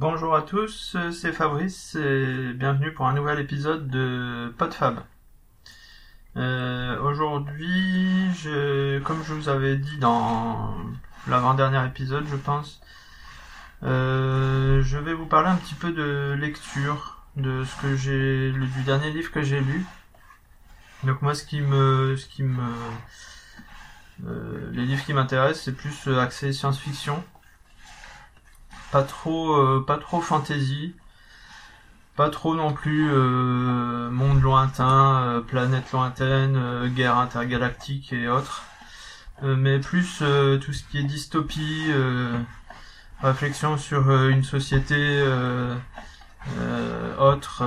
Bonjour à tous, c'est Fabrice et bienvenue pour un nouvel épisode de PodFab. Euh, Aujourd'hui, comme je vous avais dit dans l'avant-dernier épisode, je pense, euh, je vais vous parler un petit peu de lecture, de ce que j'ai, du dernier livre que j'ai lu. Donc moi, ce qui me, ce qui me, euh, les livres qui m'intéressent, c'est plus axé science-fiction pas trop euh, pas trop fantasy. Pas trop non plus euh, monde lointain euh, planète lointaine guerre intergalactique et autres. Mais plus tout ce qui est dystopie réflexion sur une société autre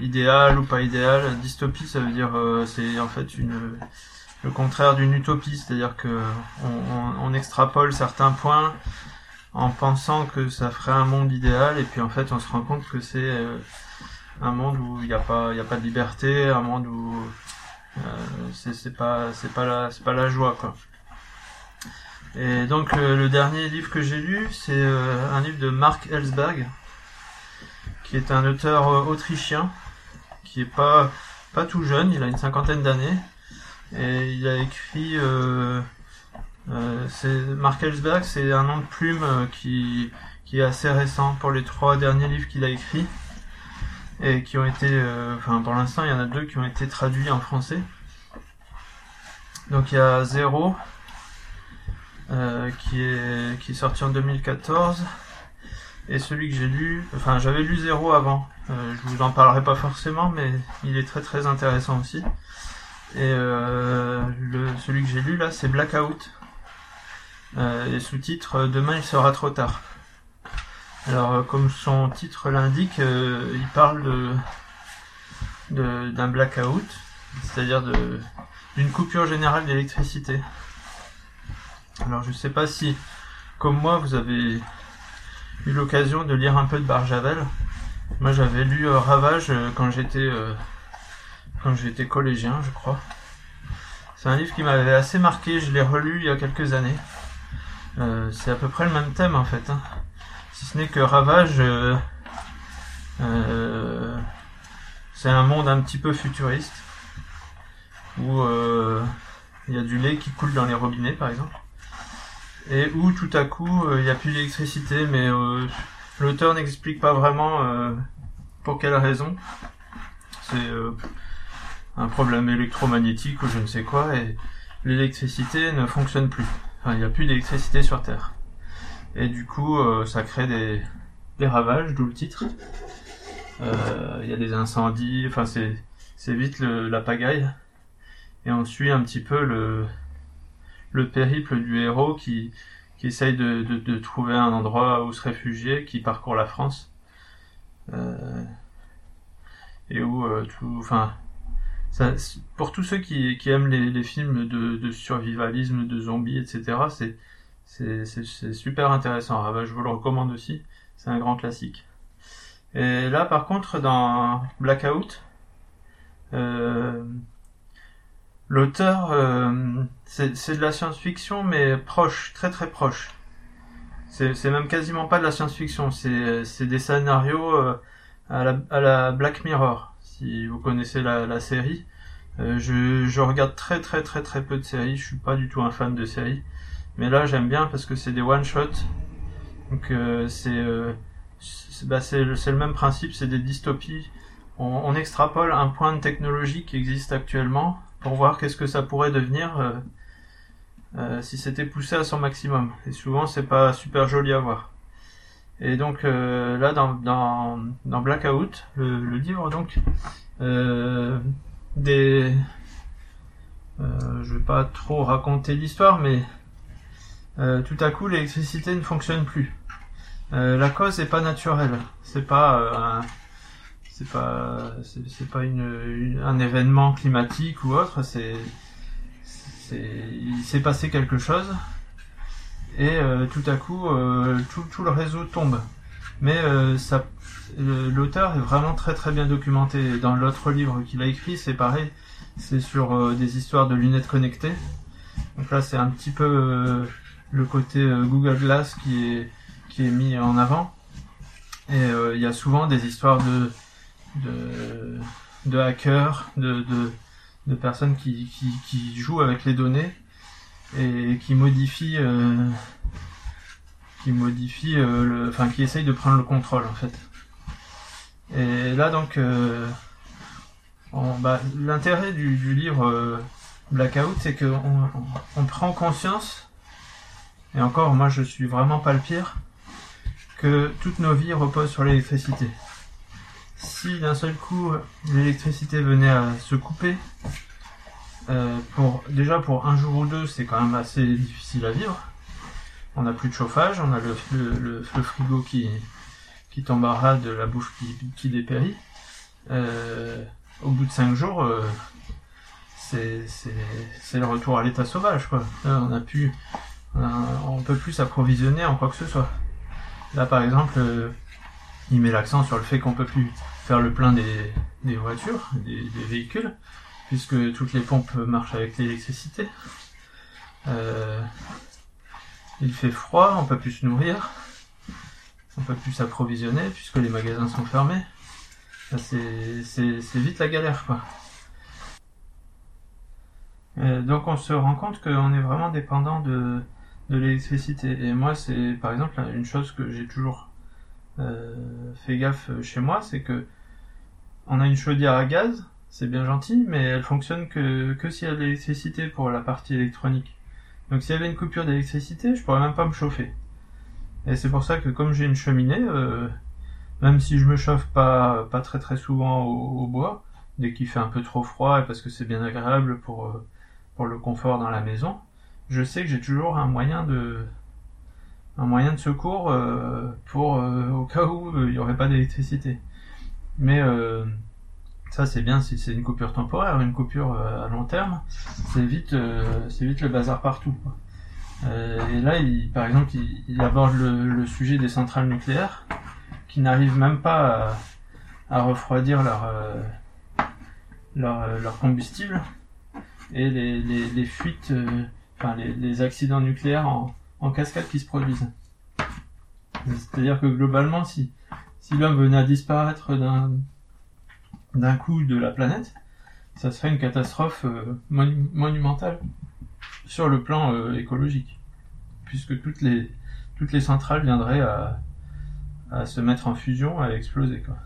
idéale ou pas idéale. Dystopie ça veut dire c'est en fait une le contraire d'une utopie. C'est-à-dire que on, on extrapole certains points en pensant que ça ferait un monde idéal et puis en fait on se rend compte que c'est euh, un monde où il n'y a pas il a pas de liberté un monde où euh, c'est pas c'est pas la c'est pas la joie quoi. Et donc le, dernier livre que j'ai lu c'est euh, un livre de Mark Ellsberg qui est un auteur autrichien qui est pas pas tout jeune il a une cinquantaine d'années et il a écrit euh, Mark Ellsberg, c'est un nom de plume euh, qui, est assez récent pour les trois derniers livres qu'il a écrits et qui ont été, euh, enfin pour l'instant il y en a deux qui ont été traduits en français. Donc il y a Zéro qui est qui est sorti en 2014 et celui que j'ai lu, enfin j'avais lu Zéro avant. je vous en parlerai pas forcément, mais il est très très intéressant aussi. Et celui que j'ai lu là, c'est Blackout euh, sous-titre euh, Demain il sera trop tard. Alors euh, comme son titre l'indique, il parle d'un blackout, c'est-à-dire d'une coupure générale d'électricité. Alors je sais pas si, comme moi, vous avez eu l'occasion de lire un peu de Barjavel. Moi j'avais lu Ravage quand j'étais quand j'étais collégien, je crois. C'est un livre qui m'avait assez marqué, je l'ai relu il y a quelques années. Euh, c'est à peu près le même thème en fait. Hein. Si ce n'est que Ravage, euh, euh, c'est un monde un petit peu futuriste où il y a du lait qui coule dans les robinets par exemple et où tout à coup il n'y a plus d'électricité mais l'auteur n'explique pas vraiment pour quelle raison. C'est un problème électromagnétique ou je ne sais quoi et l'électricité ne fonctionne plus il n'y a plus d'électricité sur Terre. Et du coup, euh, ça crée des, des ravages, d'où le titre. Euh, il y a des incendies, enfin c'est vite le, la pagaille. Et on suit un petit peu le le périple du héros qui essaye de trouver un endroit où se réfugier, qui parcourt la France. Euh, et où tout, enfin pour tous ceux qui, aiment les, films de, survivalisme, de zombies, etc., c'est super intéressant. je vous le recommande aussi. C'est un grand classique. Et là, par contre, dans Blackout, euh, l'auteur, euh, c'est de la science-fiction, mais proche, très très proche. C'est même quasiment pas de la science-fiction. C'est des scénarios euh, à la Black Mirror si vous connaissez la, série. Euh, je, regarde très très très très peu de séries, je suis pas du tout un fan de séries. Mais là j'aime bien parce que c'est des one-shots. Donc euh, euh, bah, c'est le, même principe, c'est des dystopies. On, extrapole un point de technologie qui existe actuellement pour voir qu'est-ce que ça pourrait devenir si c'était poussé à son maximum. Et souvent c'est pas super joli à voir. Et donc euh, là dans, dans, dans Blackout, le, livre donc, euh, des, euh, je vais pas trop raconter l'histoire, mais euh, tout à coup l'électricité ne fonctionne plus. La cause est pas naturelle, c'est pas c'est pas c'est pas une, un événement climatique ou autre, c'est il s'est passé quelque chose et euh, tout à coup euh, tout, le réseau tombe. Mais euh, l'auteur est vraiment très très bien documenté. Dans l'autre livre qu'il a écrit, c'est pareil, c'est sur des histoires de lunettes connectées. Donc là, c'est un petit peu le côté Google Glass qui est mis en avant. Et il y a souvent des histoires de, hackers, de, personnes qui, jouent avec les données et qui modifient, euh, qui modifient, euh, le, enfin qui essayent de prendre le contrôle en fait. Et là donc, euh, bah, l'intérêt du, livre Blackout, c'est qu'on on, on prend conscience, et encore moi je suis vraiment pas le pire, que toutes nos vies reposent sur l'électricité si d'un seul coup l'électricité venait à se couper, euh, pour déjà pour un jour ou deux, c'est quand même assez difficile à vivre. On n'a plus de chauffage, on a le, frigo qui qui tombe à ras de la bouffe qui, qui dépérit. Euh, au bout de cinq jours, euh, c'est le retour à l'état sauvage on a peut plus s'approvisionner en quoi que ce soit. Là par exemple, il met l'accent sur le fait qu'on peut plus faire le plein des, voitures, des, véhicules, puisque toutes les pompes marchent avec l'électricité. Euh, il fait froid, on peut plus se nourrir, on peut plus s'approvisionner puisque les magasins sont fermés. C'est vite la galère, quoi. Euh, donc on se rend compte qu'on est vraiment dépendant de, de l'électricité. Et moi, c'est par exemple une chose que j'ai toujours euh, fait gaffe chez moi, c'est que on a une chaudière à gaz, c'est bien gentil, mais elle fonctionne que, que s'il y a de l'électricité pour la partie électronique. Donc s'il y avait une coupure d'électricité, je pourrais même pas me chauffer. Et c'est pour ça que comme j'ai une cheminée, euh, même si je me chauffe pas, très très souvent au, bois, dès qu'il fait un peu trop froid et parce que c'est bien agréable pour, euh, le confort dans la maison, je sais que j'ai toujours un moyen de, secours euh, pour au cas où il n'y aurait pas d'électricité. Mais ça c'est bien si c'est une coupure temporaire, une coupure à long terme, c'est vite, c'est vite le bazar partout. et là, par exemple, il, aborde le, sujet des centrales nucléaires qui n'arrivent même pas à, refroidir leur, leur, combustible et les, fuites, enfin les, accidents nucléaires en, en cascade qui se produisent. C'est-à-dire que globalement, si, si l'homme venait à disparaître d'un, d'un coup de la planète, ça serait une catastrophe euh, monumentale sur le plan euh, écologique, puisque toutes les, centrales viendraient à, se mettre en fusion, à exploser. Quoi.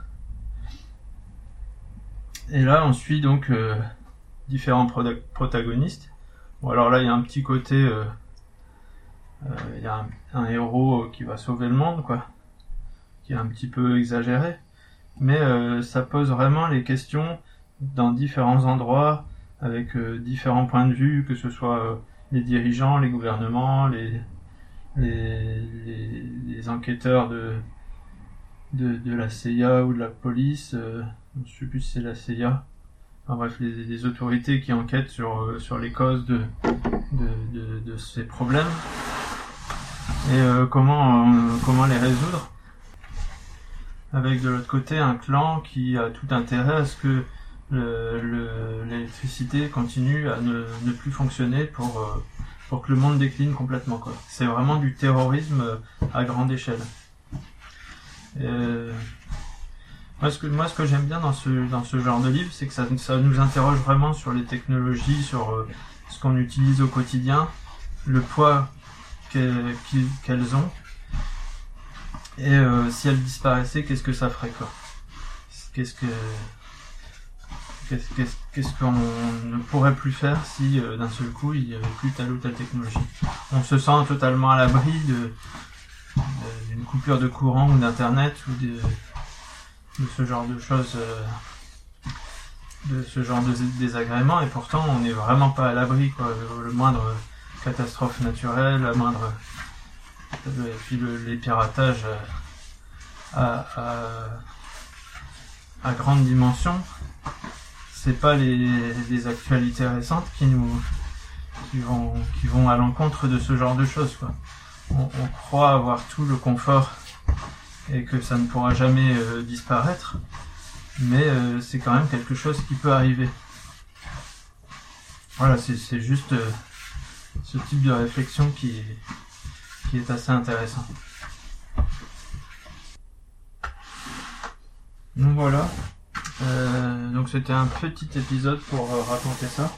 Et là, on suit donc euh, différents protagonistes. Bon, alors là, il y a un petit côté il y a un, héros qui va sauver le monde, quoi, qui est un petit peu exagéré, mais euh, ça pose vraiment les questions dans différents endroits, avec euh, différents points de vue, que ce soit les dirigeants, les gouvernements, les, les, les, enquêteurs de, de, la CIA ou de la police, euh, je sais plus si c'est la CIA, enfin bref, les, autorités qui enquêtent sur, sur les causes de, de, de, de ces problèmes et euh, comment, euh, comment les résoudre? Avec de l'autre côté un clan qui a tout intérêt à ce que l'électricité continue à ne, plus fonctionner pour, euh, pour que le monde décline complètement. C'est vraiment du terrorisme à grande échelle. moi, ce que, que j'aime bien dans ce, dans ce genre de livre, c'est que ça, ça nous interroge vraiment sur les technologies, sur ce qu'on utilise au quotidien, le poids qu'elles ont. Et euh, si elles disparaissaient, qu'est-ce que ça ferait quoi? Qu'est-ce que qu'est-ce qu'on ne pourrait plus faire si euh, d'un seul coup il n'y avait plus telle ou telle technologie? On se sent totalement à l'abri de d'une coupure de courant ou d'internet ou de, de, ce genre de choses, euh, de ce genre de désagréments et pourtant on n'est vraiment pas à l'abri quoi. Le moindre catastrophe naturelle, la moindre. Et puis les piratages à, à, grande dimension, c'est pas les, actualités récentes qui nous qui vont à l'encontre de ce genre de choses. On, croit avoir tout le confort et que ça ne pourra jamais euh, disparaître, mais euh, c'est quand même quelque chose qui peut arriver. Voilà, c'est juste euh, ce type de réflexion qui qui est assez intéressant. Donc voilà. Euh, donc c'était un petit épisode pour euh, raconter ça.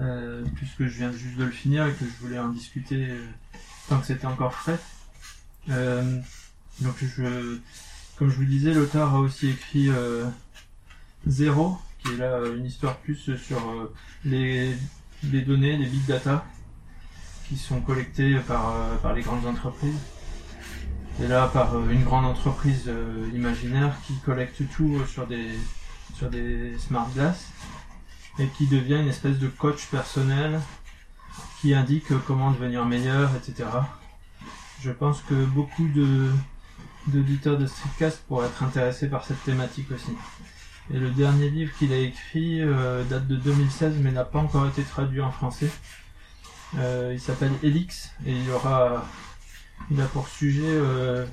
Euh, puisque je viens juste de le finir et que je voulais en discuter tant que c'était encore frais. Donc comme je vous disais, l'auteur a aussi écrit Zéro, qui est là une histoire plus sur les, les données, les big data qui sont collectées par, euh, par les grandes entreprises. Et là, par euh, une grande entreprise euh, imaginaire qui collecte tout sur des, sur des smart glass et qui devient une espèce de coach personnel qui indique comment devenir meilleur, etc. Je pense que beaucoup de d'auditeurs de Streetcast pourraient être intéressés par cette thématique aussi. Et le dernier livre qu'il a écrit date de 2016 mais n'a pas encore été traduit en français. Euh, il s'appelle Helix et il aura il a pour sujet euh,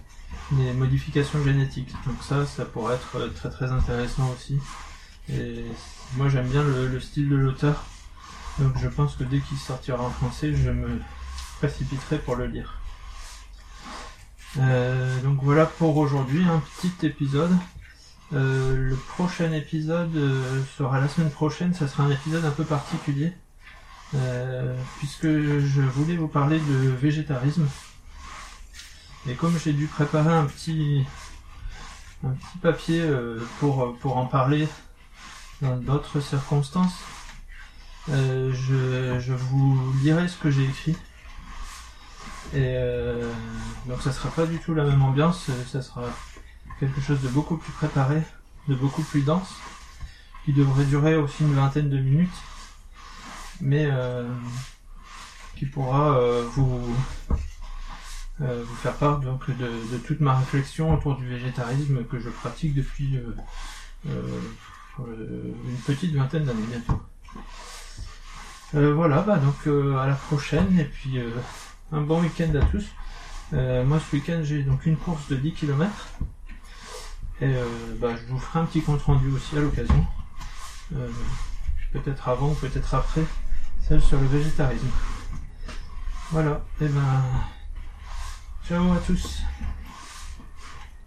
les modifications génétiques. Donc ça, ça pourrait être euh, très intéressant aussi. Et moi j'aime bien le, le style de l'auteur. Donc je pense que dès qu'il sortira en français, je me précipiterai pour le lire. Donc voilà pour aujourd'hui, un petit épisode. Le prochain épisode sera la semaine prochaine, ça sera un épisode un peu particulier. Euh, puisque je voulais vous parler de végétarisme. Et comme j'ai dû préparer un petit, un petit papier euh, pour, pour en parler dans d'autres circonstances, euh, je, je vous lirai ce que j'ai écrit. Et euh, donc ça sera pas du tout la même ambiance, ça sera quelque chose de beaucoup plus préparé, de beaucoup plus dense, qui devrait durer aussi une vingtaine de minutes, mais euh, qui pourra euh, vous euh, vous faire part donc de, toute ma réflexion autour du végétarisme que je pratique depuis une petite vingtaine d'années bientôt. Voilà, bah donc à la prochaine et puis un bon week-end à tous. Moi ce week-end j'ai donc une course de 10 km et bah, je vous ferai un petit compte rendu aussi à l'occasion. Peut-être avant, peut-être après, sur le végétarisme. Voilà, et ben ciao à tous.